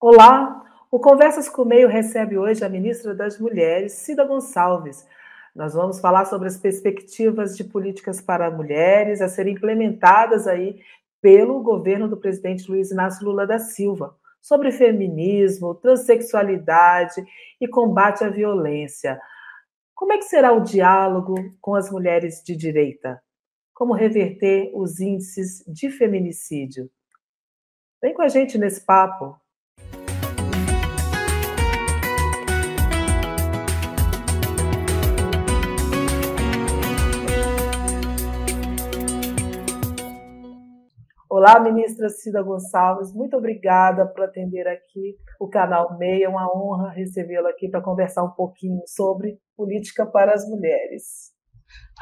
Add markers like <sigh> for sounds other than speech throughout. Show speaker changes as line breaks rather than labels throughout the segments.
Olá, o Conversas com o Meio recebe hoje a ministra das Mulheres, Cida Gonçalves. Nós vamos falar sobre as perspectivas de políticas para mulheres a serem implementadas aí pelo governo do presidente Luiz Inácio Lula da Silva, sobre feminismo, transexualidade e combate à violência. Como é que será o diálogo com as mulheres de direita? Como reverter os índices de feminicídio? Vem com a gente nesse papo. Olá, ministra Cida Gonçalves, muito obrigada por atender aqui o canal Meia. É uma honra recebê-la aqui para conversar um pouquinho sobre política para as mulheres.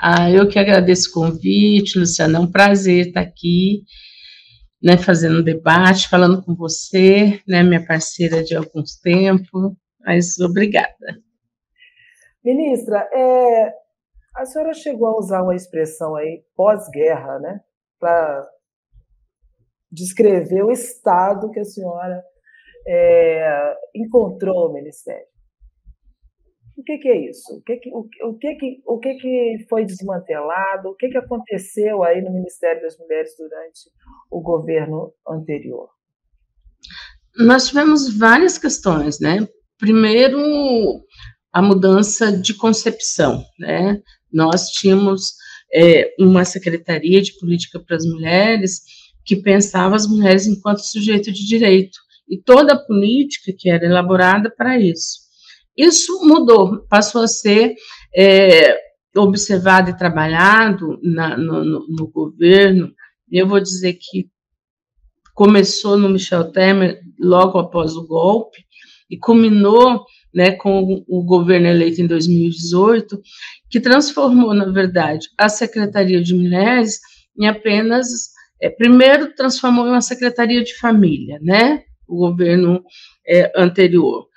Ah, eu que agradeço o convite, Luciana. É um prazer estar aqui, né, fazendo um debate, falando com você, né, minha parceira de alguns tempos. Mas obrigada.
Ministra, é, a senhora chegou a usar uma expressão aí pós-guerra, né, para descrever o estado que a senhora é, encontrou o Ministério. O que, que é isso? O que, que, o, o, que, que, o que, que foi desmantelado? O que, que aconteceu aí no Ministério das Mulheres durante o governo anterior?
Nós tivemos várias questões, né? Primeiro, a mudança de concepção, né? Nós tínhamos é, uma Secretaria de Política para as Mulheres que pensava as mulheres enquanto sujeito de direito e toda a política que era elaborada para isso. Isso mudou, passou a ser é, observado e trabalhado na, no, no, no, governo. Eu vou dizer que começou no Michel Temer logo após o golpe e culminou né, com o governo eleito em 2018, que transformou, na verdade, a Secretaria de Mulheres em apenas é, primeiro transformou em uma secretaria de família, né? O governo é, anterior.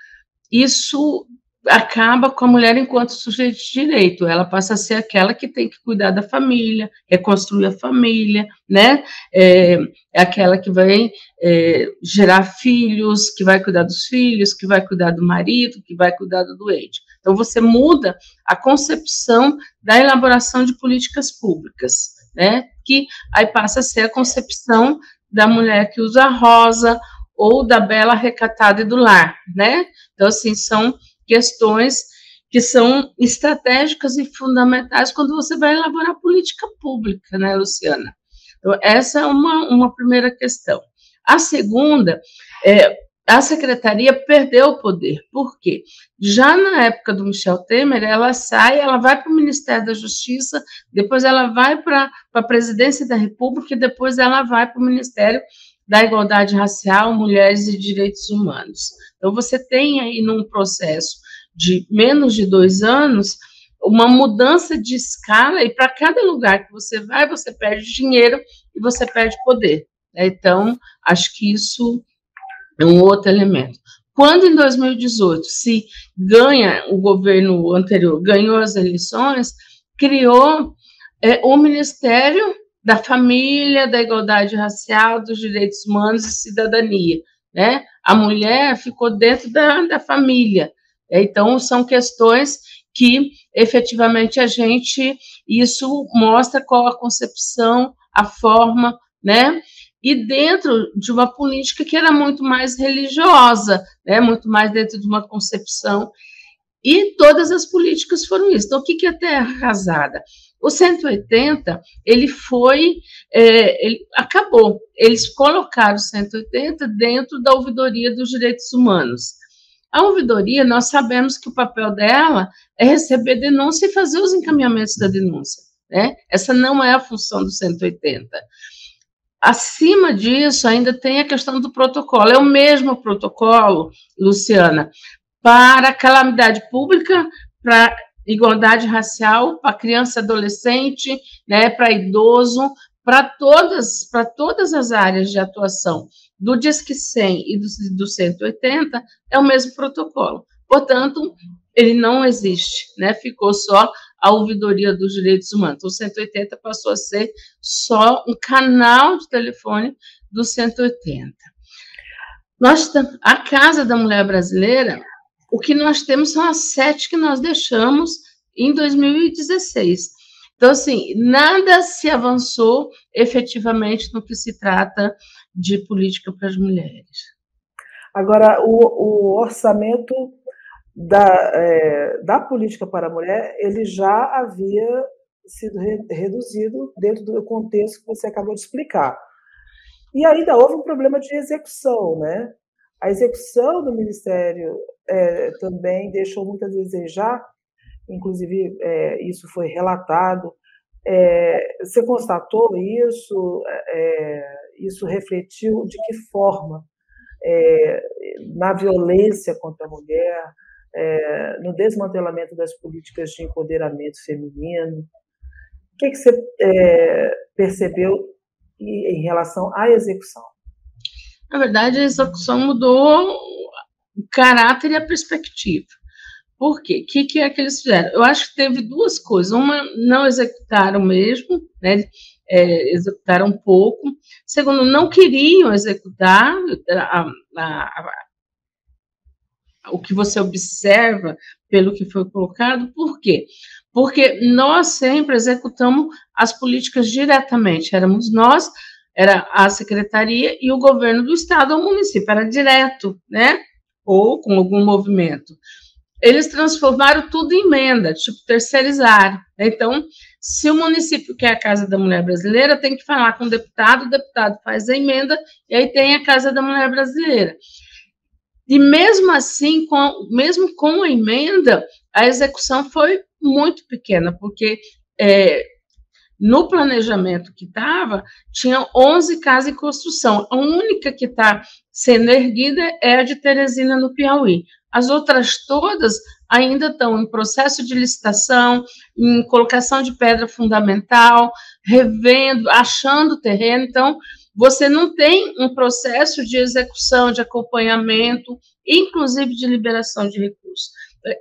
Isso acaba com a mulher enquanto sujeito de direito. Ela passa a ser aquela que tem que cuidar da família, reconstruir a família, né? É, é aquela que vai é, gerar filhos, que vai cuidar dos filhos, que vai cuidar do marido, que vai cuidar do doente. Então você muda a concepção da elaboração de políticas públicas né? Que aí passa a ser a concepção da mulher que usa rosa ou da bela recatada e do lar, né? Então, assim, são questões que são estratégicas e fundamentais quando você vai elaborar política pública, né, Luciana? Então, essa é uma, uma primeira questão. A segunda é a secretaria perdeu o poder. Por quê? Já na época do Michel Temer, ela sai, ela vai para o Ministério da Justiça, depois ela vai para a Presidência da República e depois ela vai para o Ministério da Igualdade Racial, Mulheres e Direitos Humanos. Então, você tem aí num processo de menos de dois anos uma mudança de escala e para cada lugar que você vai, você perde dinheiro e você perde poder. Então, acho que isso é um outro elemento. Quando em 2018 se ganha, o governo anterior ganhou as eleições, criou é, o Ministério da Família, da Igualdade Racial, dos Direitos Humanos e Cidadania. Né? A mulher ficou dentro da, da família. Então, são questões que efetivamente a gente, isso mostra qual a concepção, a forma, né? E dentro de uma política que era muito mais religiosa, né, muito mais dentro de uma concepção. E todas as políticas foram isso. Então, o que é terra arrasada? O 180, ele foi, é, ele acabou. Eles colocaram o 180 dentro da ouvidoria dos direitos humanos. A ouvidoria, nós sabemos que o papel dela é receber denúncia e fazer os encaminhamentos da denúncia. Né? Essa não é a função do 180. Acima disso, ainda tem a questão do protocolo. É o mesmo protocolo, Luciana, para calamidade pública, para igualdade racial, para criança e adolescente, né, para idoso, para todas, para todas as áreas de atuação do Disque 100 e do, do 180 é o mesmo protocolo. Portanto, ele não existe, né? Ficou só a ouvidoria dos direitos humanos. O 180 passou a ser só um canal de telefone do 180. nós, a Casa da Mulher Brasileira, o que nós temos são as sete que nós deixamos em 2016. Então, assim, nada se avançou efetivamente no que se trata de política para as mulheres.
Agora, o, o orçamento da, é, da política para a mulher, ele já havia sido re, reduzido dentro do contexto que você acabou de explicar. E ainda houve um problema de execução, né? A execução do Ministério é, também deixou muito a desejar, inclusive é, isso foi relatado. É, você constatou isso? É, isso refletiu de que forma é, na violência contra a mulher, é, no desmantelamento das políticas de empoderamento feminino? O que, que você percebeu em relação à execução?
Na verdade, a execução mudou o caráter e a perspectiva. Por quê? O que, que é que eles fizeram? Eu acho que teve duas coisas. Uma, não executaram mesmo, né? É, executaram pouco. Segundo, não queriam executar a, a, o que você observa pelo que foi colocado. Por quê? Porque nós sempre executamos as políticas diretamente. Éramos nós, era a secretaria e o governo do estado ou município, era direto, né? Ou com algum movimento. Eles transformaram tudo em emenda, tipo terceirizar. Então, se o município quer a Casa da Mulher Brasileira, tem que falar com o deputado, o deputado faz a emenda e aí tem a Casa da Mulher Brasileira. E mesmo assim, com, mesmo com a emenda, a execução foi muito pequena, porque é, no planejamento que estava, tinha 11 casas em construção. A única que está sendo erguida é a de Teresina, no Piauí. As outras todas ainda estão em processo de licitação, em colocação de pedra fundamental, revendo, achando terreno. Então, você não tem um processo de execução, de acompanhamento, inclusive de liberação de recursos.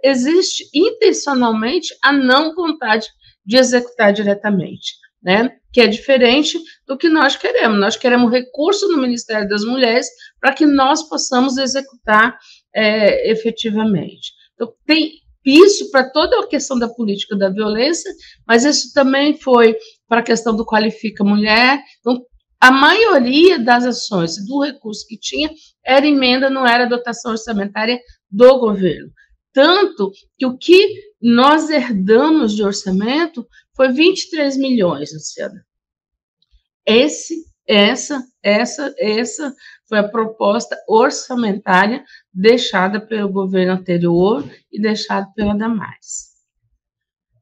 Existe intencionalmente a não vontade de executar diretamente, né? Que é diferente do que nós queremos. Nós queremos recurso no Ministério das Mulheres para que nós possamos executar é, efetivamente. Então, tem isso para toda a questão da política da violência, mas isso também foi para a questão do qualifica mulher. Então, a maioria das ações do recurso que tinha era emenda, não era dotação orçamentária do governo. Tanto que o que nós herdamos de orçamento foi 23 milhões, Luciana. Esse, essa, essa, essa foi a proposta orçamentária deixada pelo governo anterior e deixada pela Damares.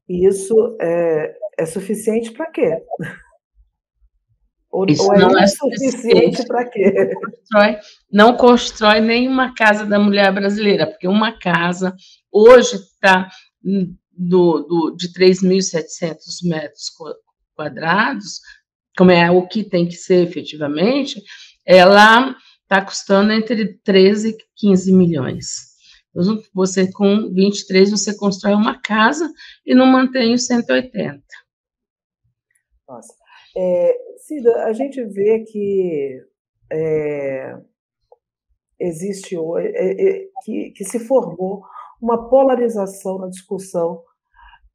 Isso é, é suficiente para quê?
Ou, Isso ou é não é suficiente para quê? Constrói, não constrói nenhuma casa da mulher brasileira, porque uma casa hoje está do, do, de 3.700 metros quadrados, como é o que tem que ser efetivamente, ela está custando entre 13 e 15 milhões. Então, você com 23, você constrói uma casa e não mantém os 180.
Nossa. É, Cida, a gente vê que é, existe é, é, que, que se formou uma polarização na discussão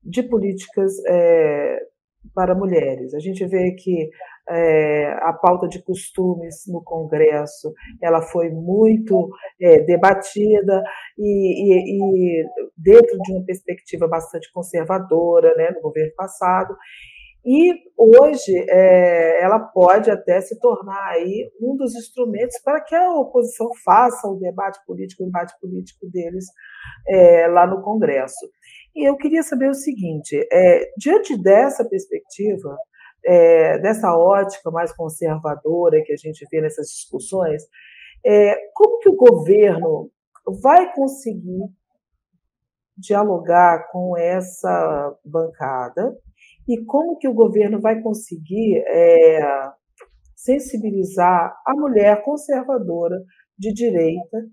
de políticas é, para mulheres. A gente vê que é, a pauta de costumes no Congresso ela foi muito é, debatida e, e, e, dentro de uma perspectiva bastante conservadora, né, no governo passado. E hoje é, ela pode até se tornar aí um dos instrumentos para que a oposição faça o debate político, o debate político deles é, lá no Congresso. E eu queria saber o seguinte: é, diante dessa perspectiva, é, dessa ótica mais conservadora que a gente vê nessas discussões, é, como que o governo vai conseguir dialogar com essa bancada e como que o governo vai conseguir é, sensibilizar a mulher conservadora de direita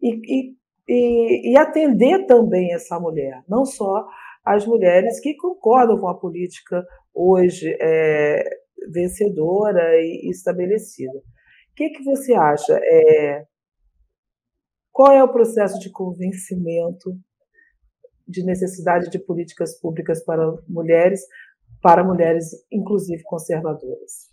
e, e, e, atender também essa mulher, não só as mulheres que concordam com a política hoje é, vencedora e estabelecida. que, que você acha? É, qual é o processo de convencimento de necessidade de políticas públicas para mulheres, para mulheres, inclusive conservadoras?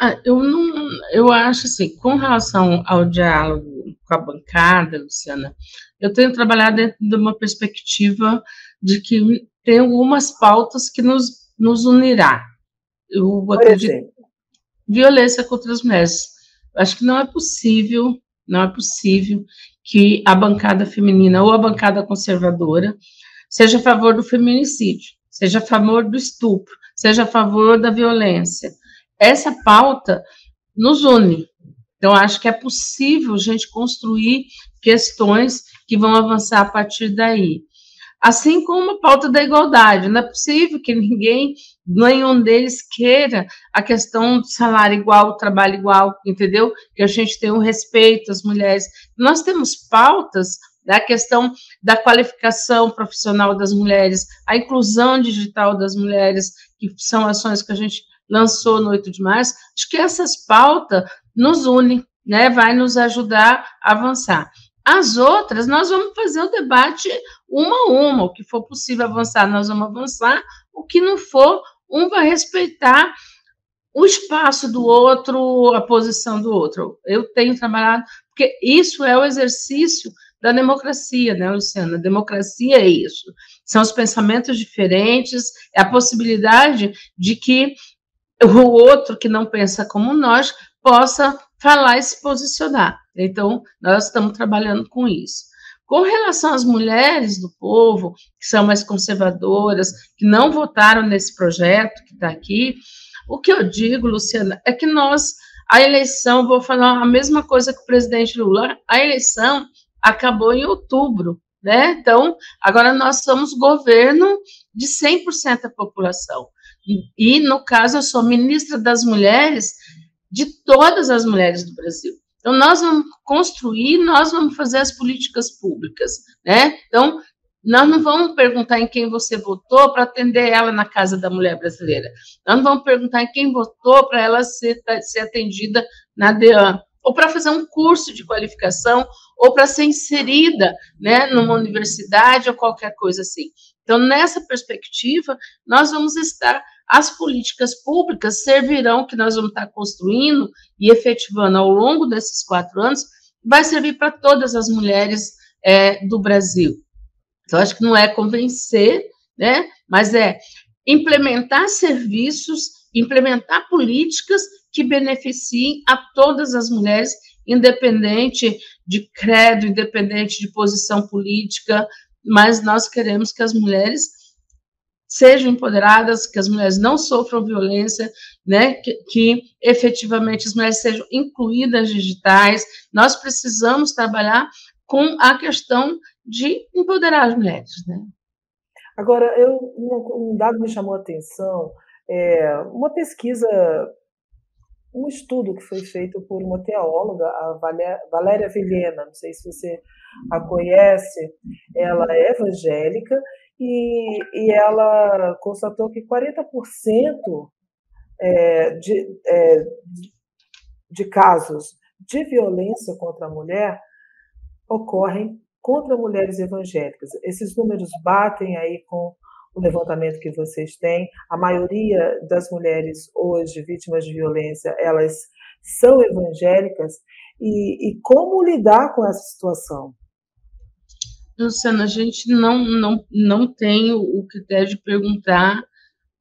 Ah, eu não, eu acho assim, com relação ao diálogo com a bancada, Luciana, eu tenho trabalhado dentro de uma perspectiva de que tem algumas pautas que nos, nos unirá. Eu Por acredito, exemplo? violência contra as mulheres. Acho que não é possível, não é possível que a bancada feminina ou a bancada conservadora seja a favor do feminicídio, seja a favor do estupro, seja a favor da violência. Essa pauta nos une. Então, acho que é possível a gente construir questões que vão avançar a partir daí. Assim como a pauta da igualdade. Não é possível que ninguém, nenhum deles queira a questão do salário igual, trabalho igual, entendeu? Que a gente tenha um respeito às mulheres. Nós temos pautas da questão da qualificação profissional das mulheres, a inclusão digital das mulheres, que são ações que a gente lançou no 8 de março. Acho que essas pautas nos unem, né? Vai nos ajudar a avançar. As outras, nós vamos fazer o debate uma a uma. O que for possível avançar, nós vamos avançar. O que não for, um vai respeitar o espaço do outro, a posição do outro. Eu tenho trabalhado, porque isso é o exercício da democracia, né, Luciana? Democracia é isso. São os pensamentos diferentes, é a possibilidade de que o outro que não pensa como nós possa falar e se posicionar. Então, nós estamos trabalhando com isso. Com relação às mulheres do povo, que são mais conservadoras, que não votaram nesse projeto que está aqui, o que eu digo, Luciana, é que nós, a eleição, vou falar a mesma coisa que o presidente Lula, a eleição acabou em outubro, né? Então, agora nós somos governo de 100% da população. E, no caso, eu sou ministra das mulheres de todas as mulheres do Brasil. Então, nós vamos construir, nós vamos fazer as políticas públicas, né? Então, nós não vamos perguntar em quem você votou para atender ela na Casa da Mulher Brasileira. Nós não vamos perguntar em quem votou para ela ser, ser atendida na DEAN, ou para fazer um curso de qualificação, ou para ser inserida né, numa universidade ou qualquer coisa assim. Então, nessa perspectiva, nós vamos estar as políticas públicas servirão, que nós vamos estar construindo e efetivando ao longo desses quatro anos, vai servir para todas as mulheres é, do Brasil. Então, acho que não é convencer, né, mas é implementar serviços, implementar políticas que beneficiem a todas as mulheres, independente de credo, independente de posição política, mas nós queremos que as mulheres sejam empoderadas, que as mulheres não sofram violência, né, que, que, efetivamente as mulheres sejam incluídas digitais. Nós precisamos trabalhar com a questão de empoderar as mulheres, né?
Agora, eu, um, dado me chamou a atenção, é, uma pesquisa, um estudo que foi feito por uma teóloga, a Valéria Vilhena, não sei se você a conhece, ela é evangélica e, e ela constatou que 40% é, de, é, de casos de violência contra a mulher ocorrem contra mulheres evangélicas. Esses números batem aí com o levantamento que vocês têm. A maioria das mulheres hoje vítimas de violência, elas são evangélicas. E, e como lidar com essa situação?
Luciana, a gente não, não, não tem o critério de perguntar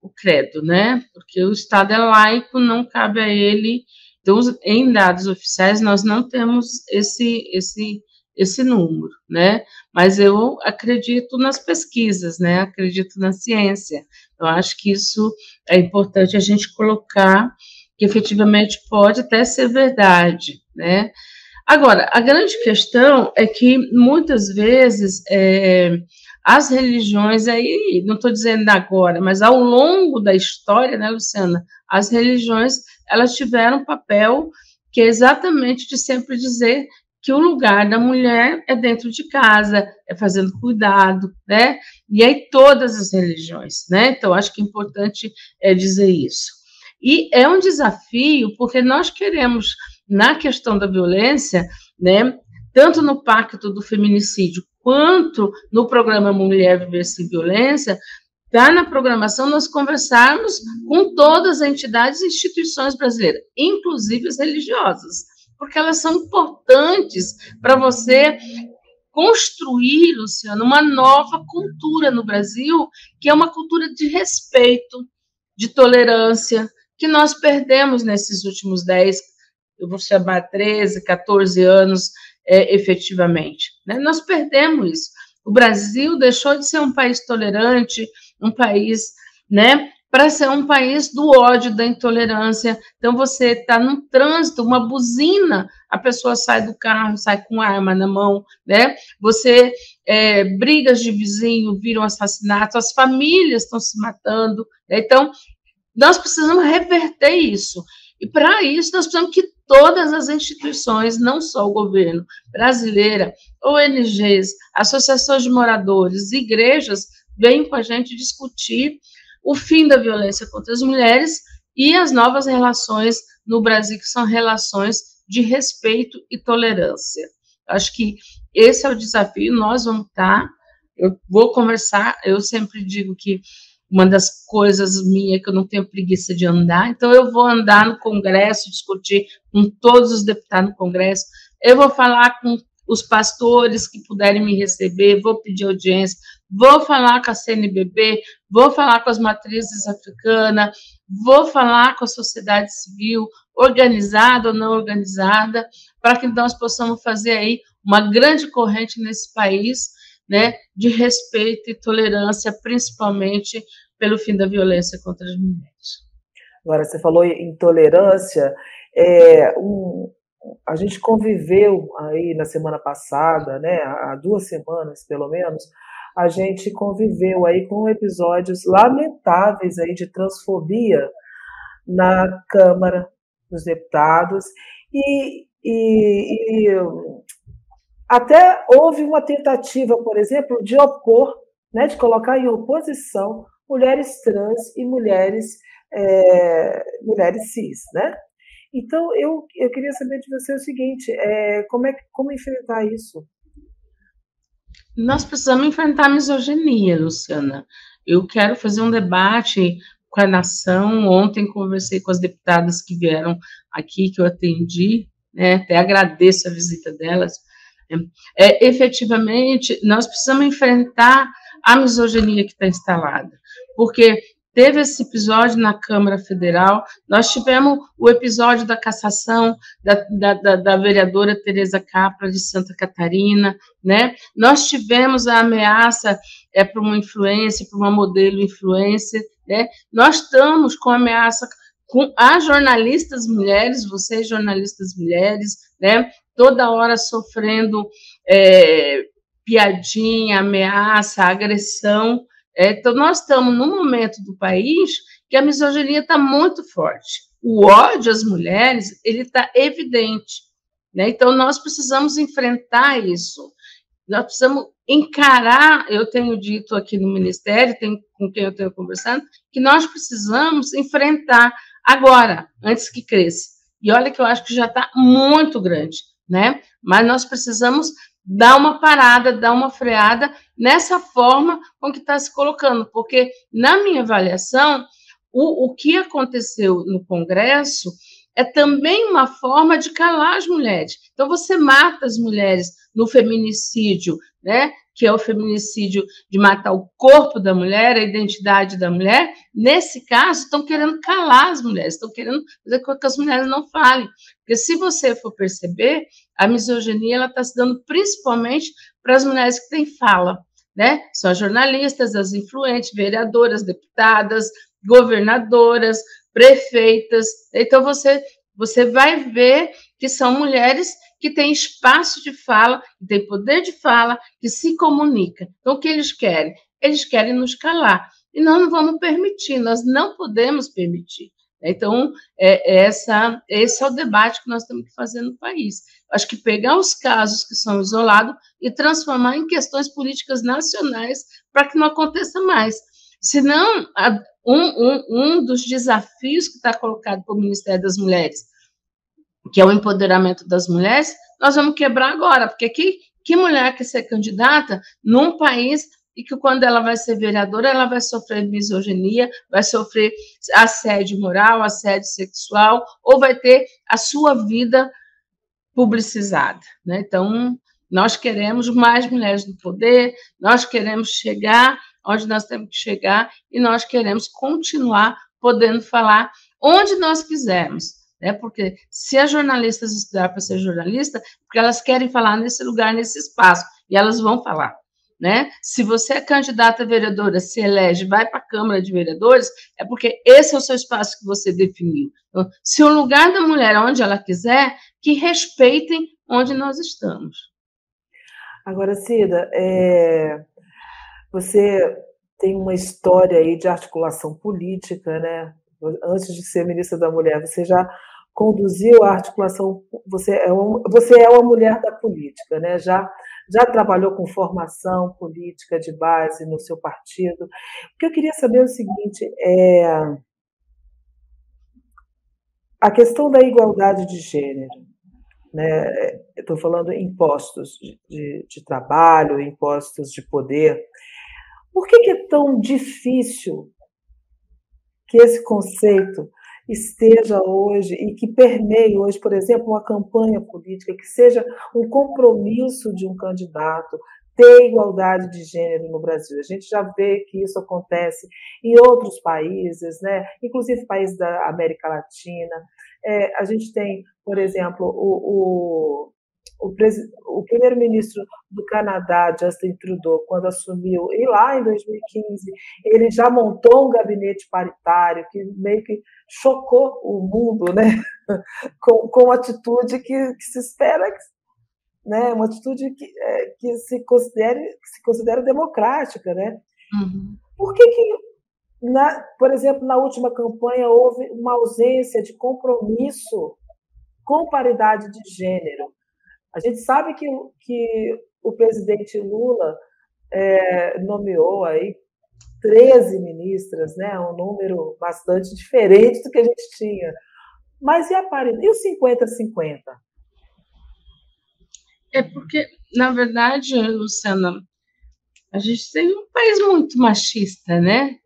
o credo, né? Porque o Estado é laico, não cabe a ele. Então, em dados oficiais, nós não temos esse, esse, esse número, né? Mas eu acredito nas pesquisas, né? Acredito na ciência. Eu acho que isso é importante a gente colocar que efetivamente pode até ser verdade, né? Agora, a grande questão é que muitas vezes é, as religiões, aí, não estou dizendo agora, mas ao longo da história, né, Luciana, as religiões elas tiveram um papel que é exatamente de sempre dizer que o lugar da mulher é dentro de casa, é fazendo cuidado, né? E aí todas as religiões, né? Então acho que é importante é dizer isso. E é um desafio porque nós queremos na questão da violência, né, tanto no Pacto do Feminicídio quanto no programa Mulher Viver Sem Violência, está na programação nós conversarmos com todas as entidades e instituições brasileiras, inclusive as religiosas, porque elas são importantes para você construir, Luciano, uma nova cultura no Brasil, que é uma cultura de respeito, de tolerância, que nós perdemos nesses últimos 10, eu vou chamar 13, 14 anos, é, efetivamente. Né? Nós perdemos isso. O Brasil deixou de ser um país tolerante, um país, né, para ser um país do ódio, da intolerância. Então, você está num trânsito, uma buzina, a pessoa sai do carro, sai com arma na mão, né? Você, é, brigas de vizinho viram assassinatos, as famílias estão se matando. Né? Então, nós precisamos reverter isso. E para isso, nós precisamos que todas as instituições, não só o governo brasileira, ONGs, associações de moradores, igrejas, venham com a gente discutir o fim da violência contra as mulheres e as novas relações no Brasil, que são relações de respeito e tolerância. Acho que esse é o desafio, nós vamos estar. Eu vou conversar, eu sempre digo que uma das coisas minhas que eu não tenho preguiça de andar, então eu vou andar no Congresso, discutir com todos os deputados no Congresso, eu vou falar com os pastores que puderem me receber, vou pedir audiência, vou falar com a CNBB, vou falar com as matrizes africanas, vou falar com a sociedade civil, organizada ou não organizada, para que nós possamos fazer aí uma grande corrente nesse país, né, de respeito e tolerância, principalmente pelo fim da violência contra as mulheres.
Agora, você falou em tolerância, é, um, a gente conviveu aí na semana passada, né, há duas semanas pelo menos, a gente conviveu aí com episódios lamentáveis aí de transfobia na Câmara dos Deputados e, e, e até houve uma tentativa, por exemplo, de opor, né, de colocar em oposição mulheres trans e mulheres, é, mulheres cis, né? Então, eu, eu queria saber de você o seguinte, é, como, é, como enfrentar isso?
Nós precisamos enfrentar a misoginia, Luciana. Eu quero fazer um debate com a nação. Ontem conversei com as deputadas que vieram aqui, que eu atendi, né, até agradeço a visita delas, é, efetivamente, nós precisamos enfrentar a misoginia que está instalada, porque teve esse episódio na Câmara Federal, nós tivemos o episódio da cassação da, da, da, da vereadora Tereza Capra de Santa Catarina, né? Nós tivemos a ameaça é, para uma influência, para uma modelo influência, né? Nós estamos com ameaça com as jornalistas mulheres, vocês jornalistas mulheres, né? Toda hora sofrendo é, piadinha, ameaça, agressão. É, então, nós estamos num momento do país que a misoginia está muito forte. O ódio às mulheres ele está evidente. Né? Então, nós precisamos enfrentar isso. Nós precisamos encarar, eu tenho dito aqui no Ministério, tem, com quem eu tenho conversando, que nós precisamos enfrentar agora, antes que cresça. E olha que eu acho que já está muito grande né? Mas nós precisamos dar uma parada, dar uma freada nessa forma com que está se colocando, porque, na minha avaliação, o, o que aconteceu no Congresso é também uma forma de calar as mulheres. Então, você mata as mulheres no feminicídio, né? Que é o feminicídio de matar o corpo da mulher, a identidade da mulher, nesse caso, estão querendo calar as mulheres, estão querendo fazer com que as mulheres não falem. Porque se você for perceber, a misoginia ela está se dando principalmente para as mulheres que têm fala, né? São as jornalistas, as influentes, vereadoras, deputadas, governadoras, prefeitas. Então você você vai ver que são mulheres que têm espaço de fala, que têm poder de fala, que se comunica. Então, o que eles querem? Eles querem nos calar. E nós não vamos permitir, nós não podemos permitir. Então, é, é essa, esse é o debate que nós temos que fazer no país. Acho que pegar os casos que são isolados e transformar em questões políticas nacionais para que não aconteça mais. Senão, um, um, um dos desafios que está colocado pelo Ministério das Mulheres que é o empoderamento das mulheres, nós vamos quebrar agora, porque que, que mulher quer ser candidata num país e que quando ela vai ser vereadora, ela vai sofrer misoginia, vai sofrer assédio moral, assédio sexual, ou vai ter a sua vida publicizada. Né? Então, nós queremos mais mulheres no poder, nós queremos chegar onde nós temos que chegar e nós queremos continuar podendo falar onde nós quisermos. Né? Porque se as jornalistas estudar para ser jornalista, porque elas querem falar nesse lugar, nesse espaço, e elas vão falar. Né? Se você é candidata a vereadora, se elege, vai para a Câmara de Vereadores, é porque esse é o seu espaço que você definiu. Então, se o lugar da mulher é onde ela quiser, que respeitem onde nós estamos.
Agora, Cida, é, você tem uma história aí de articulação política, né? Antes de ser ministra da Mulher, você já conduziu a articulação. Você é uma, você é uma mulher da política, né? Já já trabalhou com formação política de base no seu partido. O que eu queria saber é o seguinte: é a questão da igualdade de gênero né? Estou falando impostos de, de, de, trabalho, impostos de poder. Por que, que é tão difícil que esse conceito esteja hoje e que permeie hoje, por exemplo, uma campanha política, que seja um compromisso de um candidato ter igualdade de gênero no Brasil. A gente já vê que isso acontece em outros países, né? inclusive países da América Latina. É, a gente tem, por exemplo, o, o, o, primeiro-ministro do Canadá, Justin Trudeau, quando assumiu, e lá em 2015, ele já montou um gabinete paritário que meio que chocou o mundo, né? <laughs> com, com atitude que, que se espera, né? uma atitude que, é, que, se, considere, que se considera democrática. Né? Uhum. Por que, que na, por exemplo, na última campanha houve uma ausência de compromisso com paridade de gênero. A gente sabe que, que o presidente Lula é, nomeou aí 13 ministras, né, um número bastante diferente do que a gente tinha. Mas e a paridade? E o 50-50?
É porque, na verdade, Luciana, a gente tem um país muito machista, né?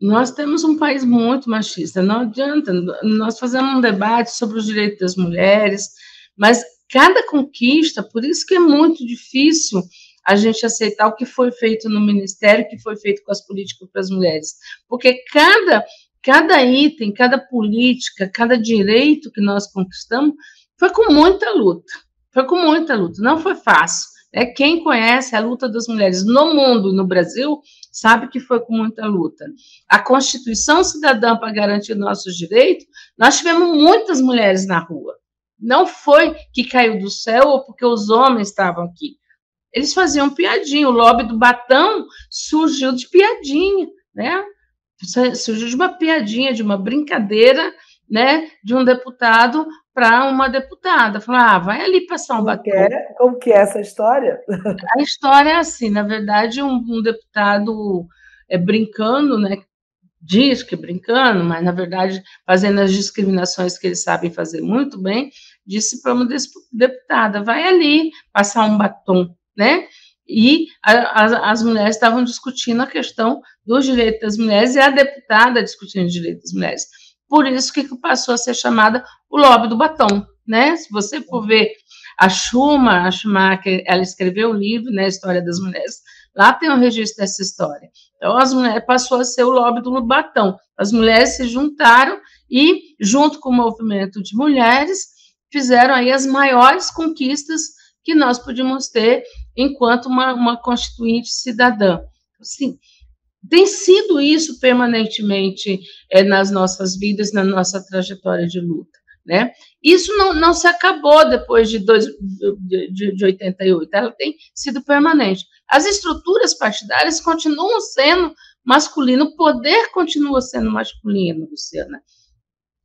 Nós temos um país muito machista, não adianta, nós fazemos um debate sobre os direitos das mulheres, mas cada conquista, por isso que é muito difícil a gente aceitar o que foi feito no Ministério, o que foi feito com as políticas para as mulheres, porque cada, cada item, cada política, cada direito que nós conquistamos foi com muita luta, foi com muita luta, não foi fácil. É, quem conhece a luta das mulheres no mundo e no Brasil sabe que foi com muita luta. A Constituição Cidadã para garantir nossos direitos, nós tivemos muitas mulheres na rua. Não foi que caiu do céu ou porque os homens estavam aqui. Eles faziam piadinha. O lobby do Batão surgiu de piadinha, né? Surgiu de uma piadinha, de uma brincadeira, né? De um deputado para uma deputada. Falar, ah, vai ali passar um como batom.
É? Como que é essa história?
A história é assim, na verdade, um, um deputado é, brincando, né? Diz que brincando, mas na verdade fazendo as discriminações que eles sabem fazer muito bem, disse para uma deputada: vai ali passar um batom, né? E a, a, as mulheres estavam discutindo a questão dos direitos das mulheres e a deputada discutindo os direitos das mulheres. Por isso que passou a ser chamada o lobby do batom, né? Se você for ver a Schuma, a Schumacher, ela escreveu um livro, né, História das Mulheres, lá tem um registro dessa história. Então, as mulheres passou a ser o lobby do batom. As mulheres se juntaram e, junto com o movimento de mulheres, fizeram aí as maiores conquistas que nós podíamos ter enquanto uma, uma constituinte cidadã. Assim, tem sido isso permanentemente é, nas nossas vidas, na nossa trajetória de luta. Né? Isso não, não se acabou depois de, dois, de, de 88, ela tem sido permanente. As estruturas partidárias continuam sendo masculino, o poder continua sendo masculino, Luciana.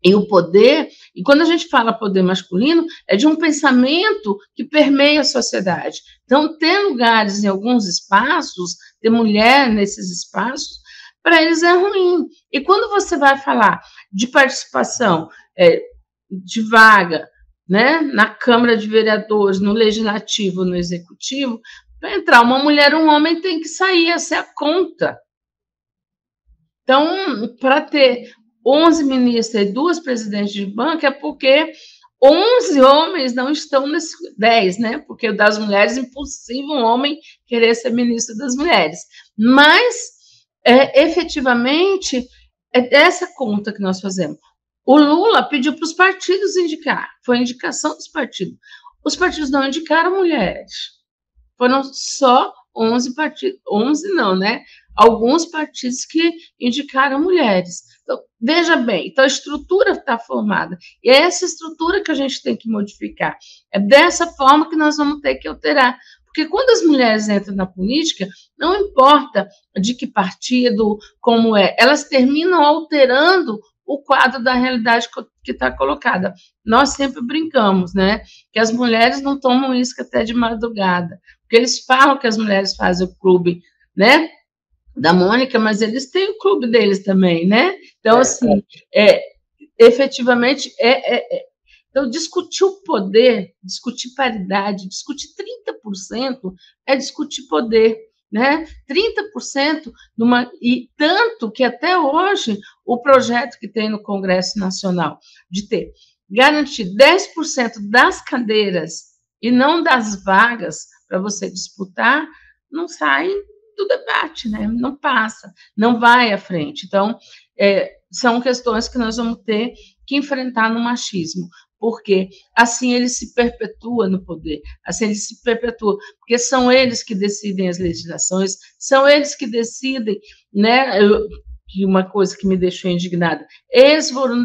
E o poder, e quando a gente fala poder masculino, é de um pensamento que permeia a sociedade. Então, ter lugares em alguns espaços, ter mulher nesses espaços, para eles é ruim. E quando você vai falar de participação é, de vaga, né, na Câmara de Vereadores, no Legislativo, no Executivo, para entrar uma mulher, um homem tem que sair, essa é a conta. Então, para ter 11 ministras e duas presidentes de banco, é porque 11 homens não estão nesse 10, né? Porque das mulheres, impossível um homem querer ser ministro das mulheres. Mas, é, efetivamente, é dessa conta que nós fazemos. O Lula pediu para os partidos indicar, foi a indicação dos partidos. Os partidos não indicaram mulheres. Foram só 11 partidos, 11 não, né? Alguns partidos que indicaram mulheres. Então, veja bem, então a estrutura está formada. E é essa estrutura que a gente tem que modificar. É dessa forma que nós vamos ter que alterar. Porque quando as mulheres entram na política, não importa de que partido, como é, elas terminam alterando o quadro da realidade que está colocada. Nós sempre brincamos, né? Que as mulheres não tomam isca até de madrugada, porque eles falam que as mulheres fazem o clube, né? Da Mônica, mas eles têm o clube deles também, né? Então, é. assim, é, efetivamente, é, é, é então, discutir o poder, discutir paridade, discutir 30% é discutir poder né? 30% numa e tanto que até hoje o projeto que tem no Congresso Nacional de ter garantir 10% das cadeiras e não das vagas para você disputar, não sai do debate, né? Não passa, não vai à frente. Então, é, são questões que nós vamos ter que enfrentar no machismo porque assim ele se perpetua no poder, assim ele se perpetua, porque são eles que decidem as legislações, são eles que decidem, né? Eu, uma coisa que me deixou indignada, eles foram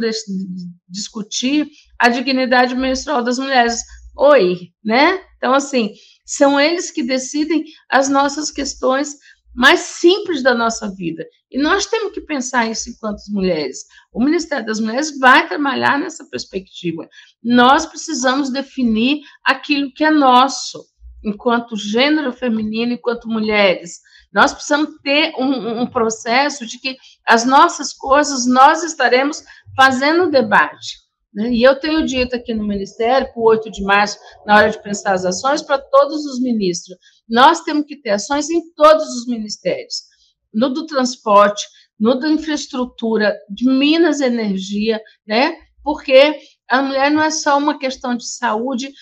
discutir a dignidade menstrual das mulheres. Oi, né? Então, assim, são eles que decidem as nossas questões mais simples da nossa vida. E nós temos que pensar isso enquanto mulheres. O Ministério das Mulheres vai trabalhar nessa perspectiva. Nós precisamos definir aquilo que é nosso, enquanto gênero feminino, enquanto mulheres. Nós precisamos ter um, um processo de que as nossas coisas nós estaremos fazendo debate. Né? E eu tenho dito aqui no Ministério, para o 8 de março, na hora de pensar as ações, para todos os ministros. Nós temos que ter ações em todos os ministérios. No do transporte, no da infraestrutura, de Minas Energia, né? Porque a mulher não é só uma questão de saúde,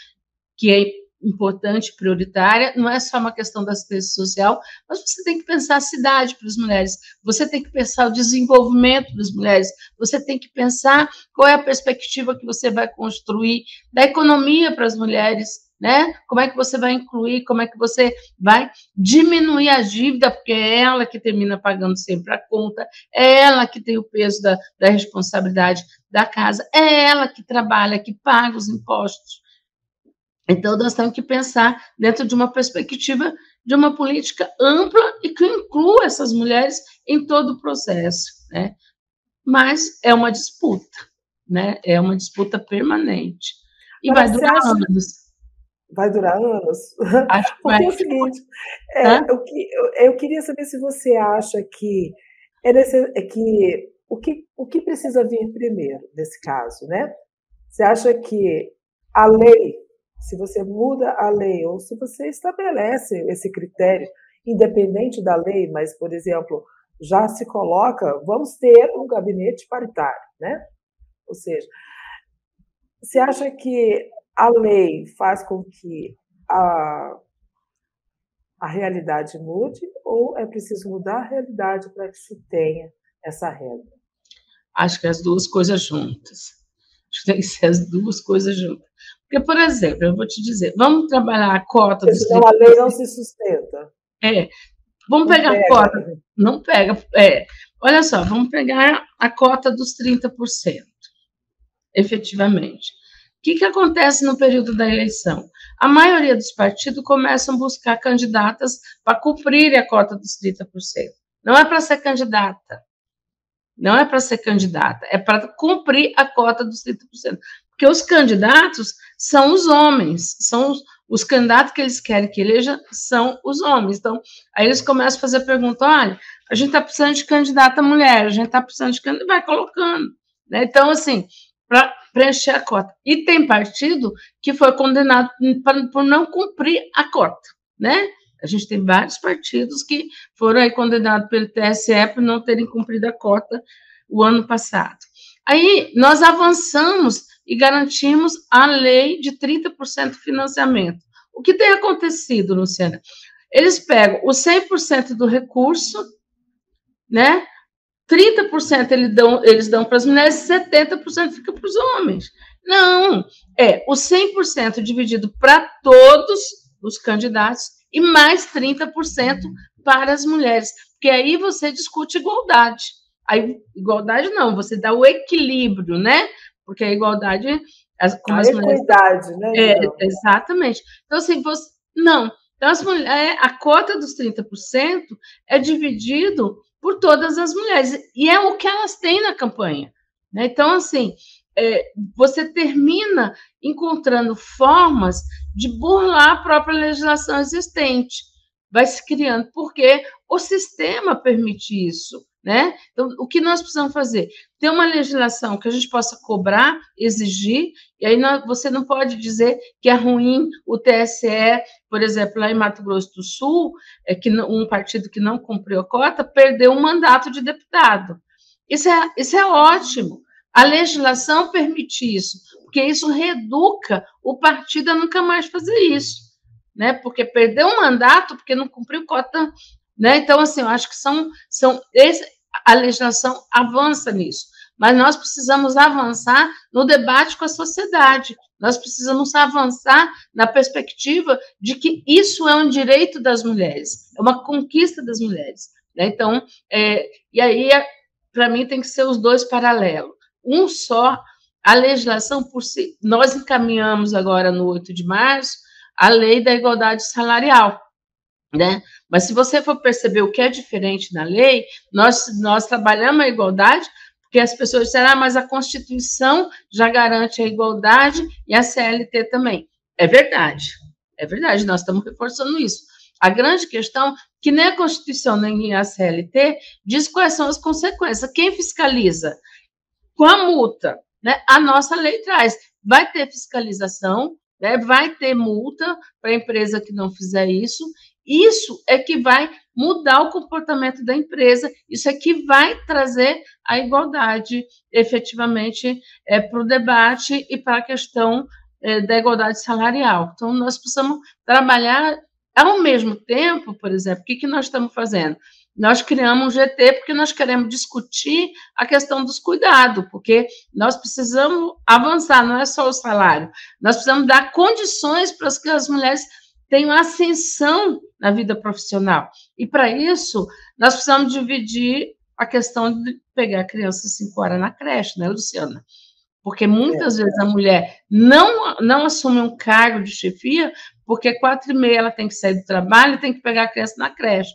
que é importante, prioritária, não é só uma questão da assistência social, mas você tem que pensar a cidade para as mulheres, você tem que pensar o desenvolvimento das mulheres, você tem que pensar qual é a perspectiva que você vai construir da economia para as mulheres, né? Como é que você vai incluir, como é que você vai diminuir a dívida, porque é ela que termina pagando sempre a conta, é ela que tem o peso da, da responsabilidade da casa, é ela que trabalha, que paga os impostos. Então, nós temos que pensar dentro de uma perspectiva de uma política ampla e que inclua essas mulheres em todo o processo, né? Mas é uma disputa, né? É uma disputa permanente. E vai durar acha... anos.
Vai durar anos? Acho que vai. é o seguinte, é, eu, eu, eu, queria saber se você acha que é, nesse, é que o que o que precisa vir primeiro nesse caso, né? Você acha que a lei se você muda a lei ou se você estabelece esse critério, independente da lei, mas, por exemplo, já se coloca, vamos ter um gabinete paritário, né? Ou seja, você acha que a lei faz com que a, a realidade mude ou é preciso mudar a realidade para que se tenha essa regra?
Acho que as duas coisas juntas. Acho que tem que ser as duas coisas juntas. Porque, por exemplo, eu vou te dizer, vamos trabalhar a cota
dos Senão a lei não se sustenta.
É. Vamos não pegar pega. a cota. Não pega. É. Olha só, vamos pegar a cota dos 30%, efetivamente. O que, que acontece no período da eleição? A maioria dos partidos começam a buscar candidatas para cumprir a cota dos 30%. Não é para ser candidata. Não é para ser candidata, é para cumprir a cota dos 30%. Porque os candidatos são os homens, são os, os candidatos que eles querem que eleja são os homens. Então, aí eles começam a fazer a pergunta: olha, a gente está precisando de candidata mulher, a gente está precisando de candidata, vai colocando. Né? Então, assim, para preencher a cota. E tem partido que foi condenado por não cumprir a cota, né? A gente tem vários partidos que foram aí condenados pelo TSE por não terem cumprido a cota o ano passado. Aí nós avançamos e garantimos a lei de 30% de financiamento. O que tem acontecido, Luciana? Eles pegam os 100% do recurso, né? 30% eles dão, eles dão para as mulheres, 70% fica para os homens. Não, é o 100% dividido para todos os candidatos e mais 30% para as mulheres, porque aí você discute igualdade. Aí, igualdade não, você dá o equilíbrio, né? Porque a igualdade,
as, como a as equidade, mulheres, né?
É, exatamente. Então, assim, você, não. Então, as mulheres, a cota dos 30% é dividido por todas as mulheres, e é o que elas têm na campanha. Né? Então, assim, é, você termina encontrando formas de burlar a própria legislação existente. Vai se criando, porque o sistema permite isso. Né? Então, o que nós precisamos fazer? Ter uma legislação que a gente possa cobrar, exigir, e aí você não pode dizer que é ruim o TSE, por exemplo, lá em Mato Grosso do Sul, é que um partido que não cumpriu a cota perdeu um mandato de deputado. Isso é, isso é ótimo. A legislação permite isso, porque isso reeduca o partido a nunca mais fazer isso, né? Porque perdeu um mandato porque não cumpriu cota, né? Então, assim, eu acho que são, são esse, a legislação avança nisso, mas nós precisamos avançar no debate com a sociedade. Nós precisamos avançar na perspectiva de que isso é um direito das mulheres, é uma conquista das mulheres. Né? Então, é, e aí, para mim, tem que ser os dois paralelos um só. A legislação por si, nós encaminhamos agora no 8 de março a lei da igualdade salarial, né? Mas se você for perceber o que é diferente na lei, nós, nós trabalhamos a igualdade, porque as pessoas disseram, ah, mas a Constituição já garante a igualdade e a CLT também. É verdade, é verdade, nós estamos reforçando isso. A grande questão que nem a Constituição nem a CLT diz quais são as consequências. Quem fiscaliza? com a multa. Né? A nossa lei traz. Vai ter fiscalização, né? vai ter multa para a empresa que não fizer isso. Isso é que vai mudar o comportamento da empresa, isso é que vai trazer a igualdade efetivamente é, para o debate e para a questão é, da igualdade salarial. Então, nós precisamos trabalhar ao mesmo tempo, por exemplo, o que, que nós estamos fazendo? nós criamos um GT porque nós queremos discutir a questão dos cuidados, porque nós precisamos avançar, não é só o salário, nós precisamos dar condições para que as mulheres tenham ascensão na vida profissional. E para isso, nós precisamos dividir a questão de pegar a criança cinco horas na creche, né, Luciana? Porque muitas é. vezes a mulher não, não assume um cargo de chefia, porque quatro e meia ela tem que sair do trabalho e tem que pegar a criança na creche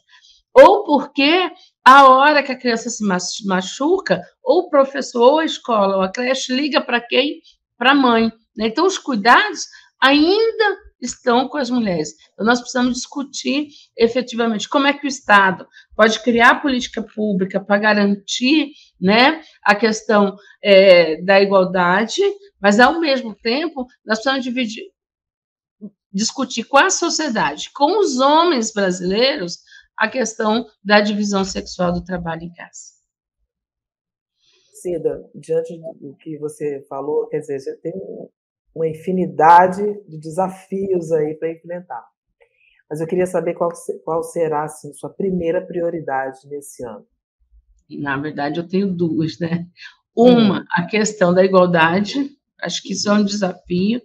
ou porque a hora que a criança se machuca, ou o professor, ou a escola, ou a creche liga para quem? Para a mãe. Né? Então, os cuidados ainda estão com as mulheres. Então, nós precisamos discutir efetivamente como é que o Estado pode criar política pública para garantir né, a questão é, da igualdade, mas, ao mesmo tempo, nós precisamos dividir, discutir com a sociedade, com os homens brasileiros, a questão da divisão sexual do trabalho em casa.
Cida, diante do que você falou, quer dizer, tem uma infinidade de desafios aí para enfrentar. Mas eu queria saber qual, qual será assim, sua primeira prioridade nesse ano.
Na verdade, eu tenho duas, né? Uma, hum. a questão da igualdade, acho que isso é um desafio,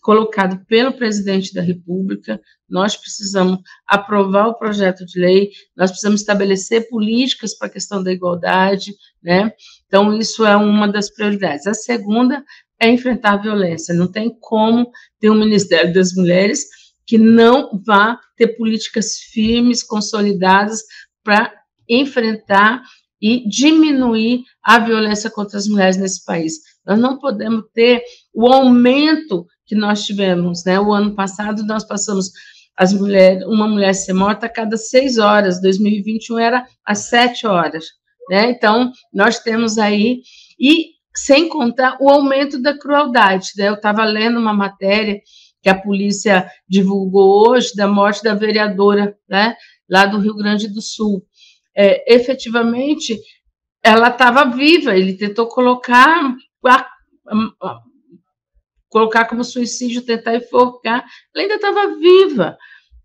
colocado pelo presidente da República. Nós precisamos aprovar o projeto de lei, nós precisamos estabelecer políticas para a questão da igualdade, né? Então, isso é uma das prioridades. A segunda é enfrentar a violência. Não tem como ter um Ministério das Mulheres que não vá ter políticas firmes, consolidadas para enfrentar e diminuir a violência contra as mulheres nesse país. Nós não podemos ter o aumento que nós tivemos, né? O ano passado nós passamos as mulheres, uma mulher ser morta a cada seis horas, 2021 era às sete horas, né? Então nós temos aí e sem contar o aumento da crueldade. Né? Eu estava lendo uma matéria que a polícia divulgou hoje da morte da vereadora, né, lá do Rio Grande do Sul. É, efetivamente, ela estava viva, ele tentou colocar, a, a, colocar como suicídio, tentar enforcar, ela ainda estava viva,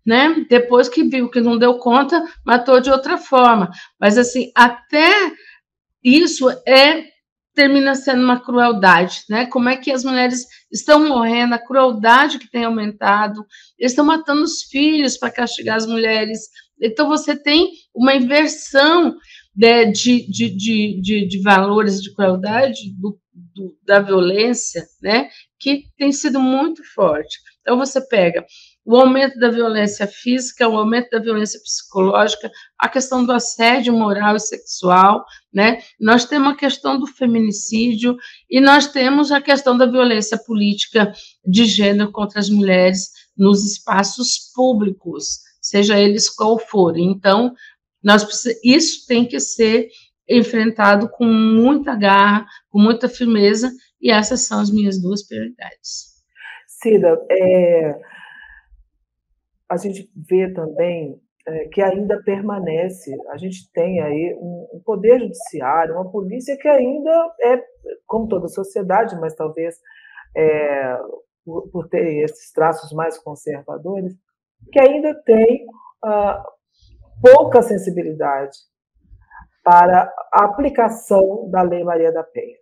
né? Depois que viu que não deu conta, matou de outra forma. Mas, assim, até isso é termina sendo uma crueldade, né? Como é que as mulheres estão morrendo, a crueldade que tem aumentado, eles estão matando os filhos para castigar as mulheres. Então você tem uma inversão de, de, de, de, de valores de crueldade do, do, da violência, né? Que tem sido muito forte. Então você pega o aumento da violência física, o aumento da violência psicológica, a questão do assédio moral e sexual, né? Nós temos a questão do feminicídio e nós temos a questão da violência política de gênero contra as mulheres nos espaços públicos, seja eles qual forem. Então, nós isso tem que ser enfrentado com muita garra, com muita firmeza, e essas são as minhas duas prioridades.
Cida, é, a gente vê também é, que ainda permanece, a gente tem aí um, um, poder judiciário, uma polícia que ainda é, como toda a sociedade, mas talvez é, por, por, ter esses traços mais conservadores, que ainda tem ah, pouca sensibilidade para a aplicação da Lei Maria da Penha.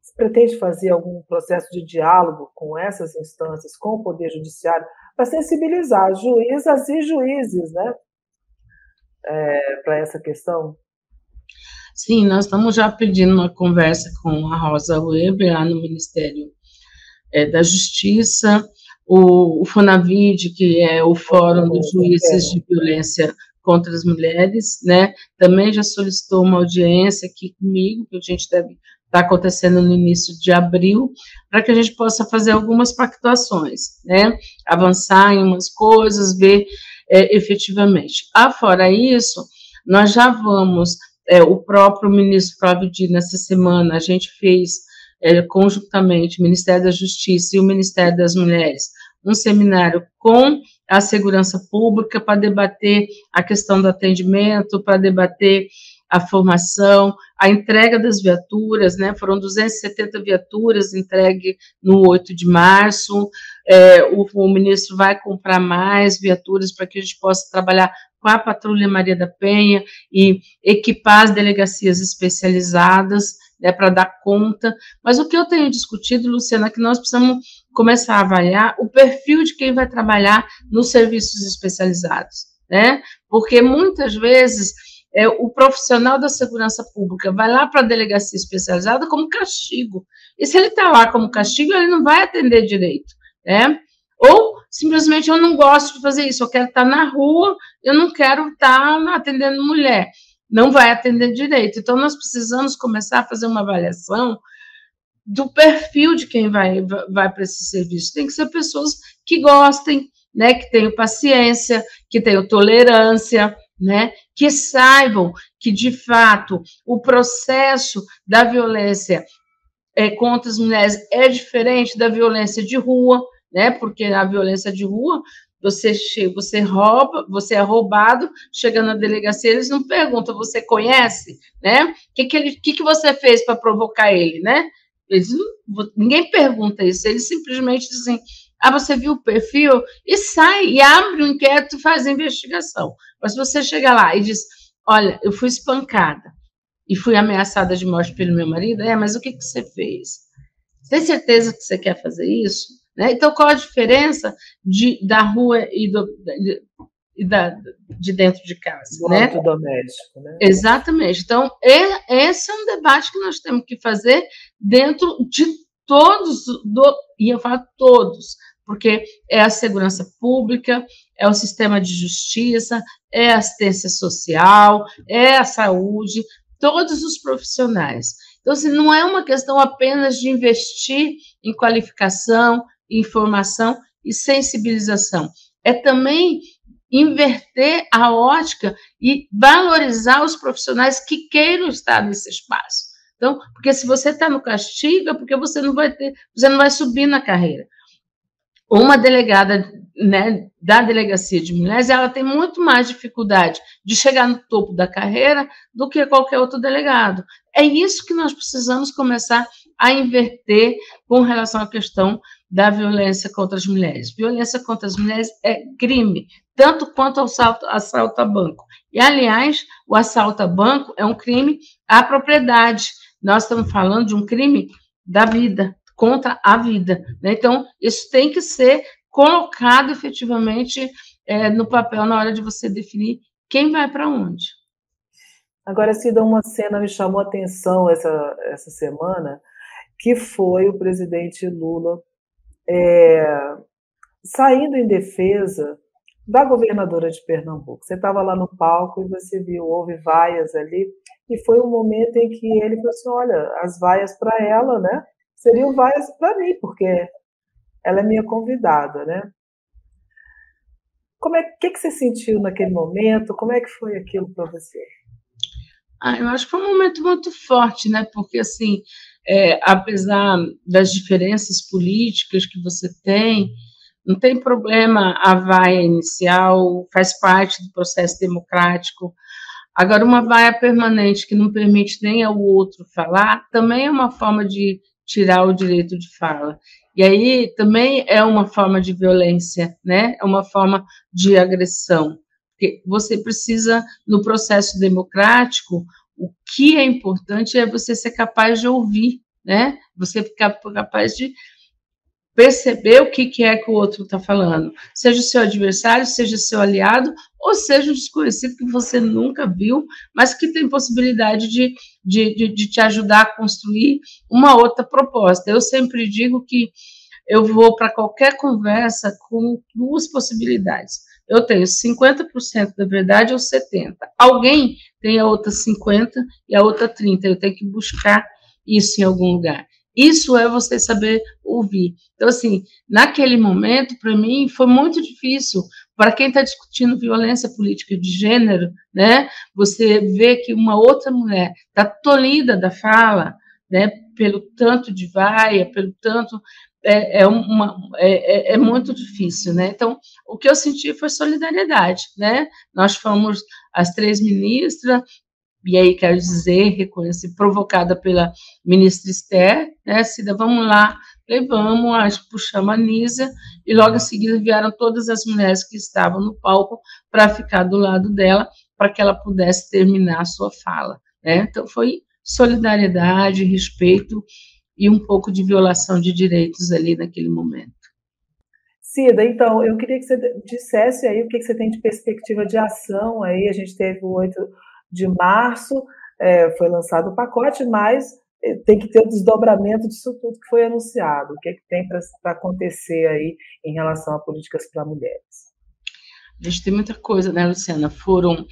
Você pretende fazer algum processo de diálogo com essas instâncias, com o Poder Judiciário, para sensibilizar juízas e juízes, né, é, para essa questão?
Sim, nós estamos já pedindo uma conversa com a Rosa Weber, lá no Ministério é, da Justiça, o, o FONAVID, que é o Fórum dos Juízes de Violência contra as Mulheres, né, também já solicitou uma audiência aqui comigo, que a gente deve está acontecendo no início de abril, para que a gente possa fazer algumas pactuações, né? Avançar em umas coisas, ver é, efetivamente. Afora isso, nós já vamos, é, o próprio ministro Flávio Dino, nessa semana, a gente fez é, conjuntamente, o Ministério da Justiça e o Ministério das Mulheres, um seminário com a segurança pública para debater a questão do atendimento, para debater a formação, a entrega das viaturas, né, foram 270 viaturas entregue no 8 de março, é, o, o, ministro vai comprar mais viaturas para que a gente possa trabalhar com a Patrulha Maria da Penha e equipar as delegacias especializadas, né, para dar conta, mas o que eu tenho discutido, Luciana, é que nós precisamos começar a avaliar o perfil de quem vai trabalhar nos serviços especializados, né, porque muitas vezes é, o profissional da segurança pública vai lá para a delegacia especializada como castigo. E se ele está lá como castigo, ele não vai atender direito, né? Ou simplesmente eu não gosto de fazer isso, eu quero estar tá na rua, eu não quero estar tá atendendo mulher. Não vai atender direito. Então, nós precisamos começar a fazer uma avaliação do perfil de quem vai, vai para esse serviço. Tem que ser pessoas que gostem, né, que tenham paciência, que tenham tolerância, né, que saibam que, de fato, o processo da violência é, contra as mulheres é diferente da violência de rua, né, porque a violência de rua, você, você rouba, você é roubado, chega na delegacia, eles não perguntam, você conhece, né, o que, que, ele, que, que você fez para provocar ele, né, eles, ninguém pergunta isso, eles simplesmente dizem, ah, você viu o perfil? E sai, e abre o um inquérito e faz a investigação. Mas se você chega lá e diz, olha, eu fui espancada e fui ameaçada de morte pelo meu marido, é, mas o que, que você fez? Você tem certeza que você quer fazer isso? Né? Então, qual a diferença de, da rua e do, de, e da, de dentro de casa, do né?
doméstico, né?
Exatamente. Então, é, esse é um debate que nós temos que fazer dentro de todos, do, e eu falo todos, porque é a segurança pública, é o sistema de justiça, é a assistência social, é a saúde, todos os profissionais. Então, assim, não é uma questão apenas de investir em qualificação, informação e sensibilização. É também inverter a ótica e valorizar os profissionais que queiram estar nesse espaço. Então, porque se você está no castigo, é porque você não vai ter, você não vai subir na carreira. Uma delegada né, da delegacia de mulheres, ela tem muito mais dificuldade de chegar no topo da carreira do que qualquer outro delegado. É isso que nós precisamos começar a inverter com relação à questão da violência contra as mulheres. Violência contra as mulheres é crime, tanto quanto o assalto, assalto a banco. E, aliás, o assalto a banco é um crime à propriedade. Nós estamos falando de um crime da vida, contra a vida. Né? Então, isso tem que ser colocado efetivamente é, no papel na hora de você definir quem vai para onde.
Agora, Cida, uma cena me chamou a atenção essa, essa semana, que foi o presidente Lula é, saindo em defesa da governadora de Pernambuco. Você estava lá no palco e você viu, houve vaias ali, e foi um momento em que ele falou assim: olha, as vaias para ela, né? Seriam vaias para mim, porque ela é minha convidada, né? Como é que, que você sentiu naquele momento? Como é que foi aquilo para você?
Ah, eu acho que foi um momento muito forte, né? Porque assim, é, apesar das diferenças políticas que você tem, não tem problema a vaia inicial, faz parte do processo democrático. Agora, uma vaia permanente que não permite nem ao outro falar, também é uma forma de tirar o direito de fala. E aí também é uma forma de violência, né? É uma forma de agressão. Porque você precisa, no processo democrático, o que é importante é você ser capaz de ouvir, né? Você ficar capaz de perceber o que, que é que o outro está falando, seja o seu adversário, seja seu aliado, ou seja um desconhecido que você nunca viu, mas que tem possibilidade de, de, de, de te ajudar a construir uma outra proposta. Eu sempre digo que eu vou para qualquer conversa com duas possibilidades. Eu tenho 50% da verdade ou 70%. Alguém tem a outra 50% e a outra 30%. Eu tenho que buscar isso em algum lugar. Isso é você saber ouvir. Então, assim, naquele momento, para mim, foi muito difícil. Para quem está discutindo violência política de gênero, né? Você vê que uma outra mulher está tolhida da fala, né? Pelo tanto de vaia, pelo tanto é, é, uma, é, é, é, muito difícil, né? Então, o que eu senti foi solidariedade, né? Nós fomos as três ministras, e aí quero dizer, reconhecer, provocada pela ministra Esther, né, Cida, vamos lá, levamos, a, puxamos a Nízia, e logo em seguida vieram todas as mulheres que estavam no palco para ficar do lado dela, para que ela pudesse terminar a sua fala, né, então foi solidariedade, respeito e um pouco de violação de direitos ali naquele momento.
Cida, então, eu queria que você dissesse aí o que você tem de perspectiva de ação aí, a gente teve o 8 de março é, foi lançado o pacote, mas é, tem que ter o desdobramento disso tudo que foi anunciado. O que, é que tem para acontecer aí em relação a políticas para mulheres?
A gente tem muita coisa, né, Luciana? Foram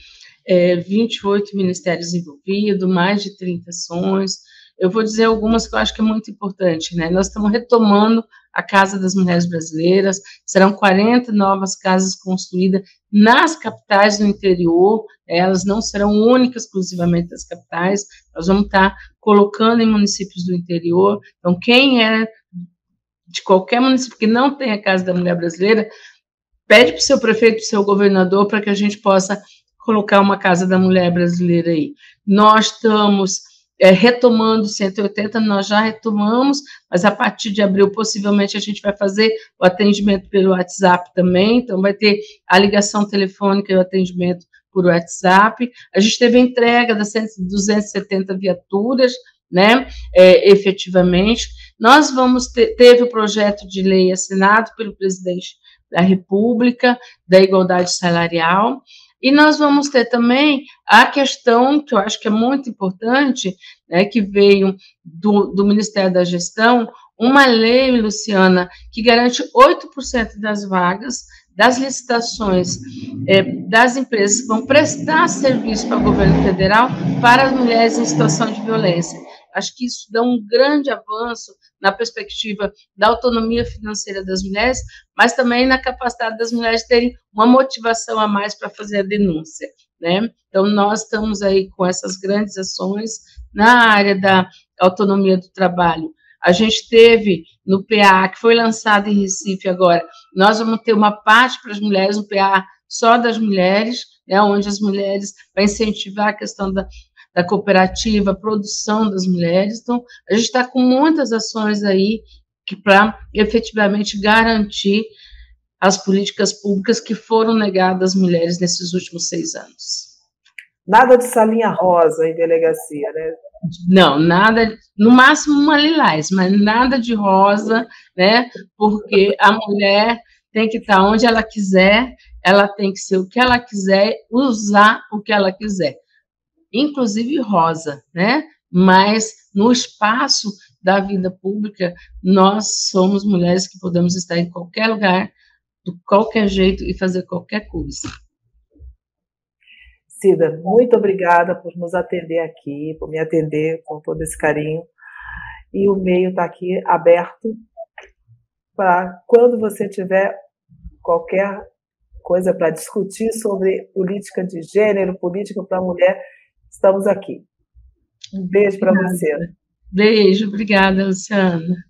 é, 28 ministérios envolvidos, mais de 30 ações. Eu vou dizer algumas que eu acho que é muito importante, né? Nós estamos retomando a Casa das Mulheres Brasileiras, serão 40 novas casas construídas nas capitais do interior, elas não serão únicas exclusivamente das capitais, nós vamos estar colocando em municípios do interior, então quem é de qualquer município que não tem a Casa da Mulher Brasileira, pede para o seu prefeito, para o seu governador, para que a gente possa colocar uma Casa da Mulher Brasileira aí. Nós estamos é, retomando 180, nós já retomamos, mas a partir de abril, possivelmente, a gente vai fazer o atendimento pelo WhatsApp também, então vai ter a ligação telefônica e o atendimento por WhatsApp. A gente teve a entrega das 270 viaturas, né, é, efetivamente. Nós vamos ter, teve o projeto de lei assinado pelo presidente da República da igualdade salarial, e nós vamos ter também a questão, que eu acho que é muito importante, né, que veio do, do Ministério da Gestão, uma lei, Luciana, que garante 8% das vagas das licitações é, das empresas que vão prestar serviço para o governo federal para as mulheres em situação de violência. Acho que isso dá um grande avanço na perspectiva da autonomia financeira das mulheres, mas também na capacidade das mulheres terem uma motivação a mais para fazer a denúncia. né? Então, nós estamos aí com essas grandes ações na área da autonomia do trabalho. A gente teve no PA, que foi lançado em Recife agora, nós vamos ter uma parte para as mulheres, um PA só das mulheres, né, onde as mulheres, para incentivar a questão da, da cooperativa, a produção das mulheres. Então, a gente está com muitas ações aí para efetivamente garantir as políticas públicas que foram negadas às mulheres nesses últimos seis anos.
Nada de salinha rosa em delegacia, né?
Não, nada, no máximo uma lilás, mas nada de rosa, né? Porque a mulher tem que estar onde ela quiser, ela tem que ser o que ela quiser, usar o que ela quiser, inclusive rosa, né? Mas no espaço da vida pública, nós somos mulheres que podemos estar em qualquer lugar, de qualquer jeito e fazer qualquer coisa.
Cida, muito obrigada por nos atender aqui, por me atender com todo esse carinho. E o meio está aqui aberto para quando você tiver qualquer coisa para discutir sobre política de gênero, política para mulher, estamos aqui. Um beijo para você.
Beijo, obrigada, Luciana.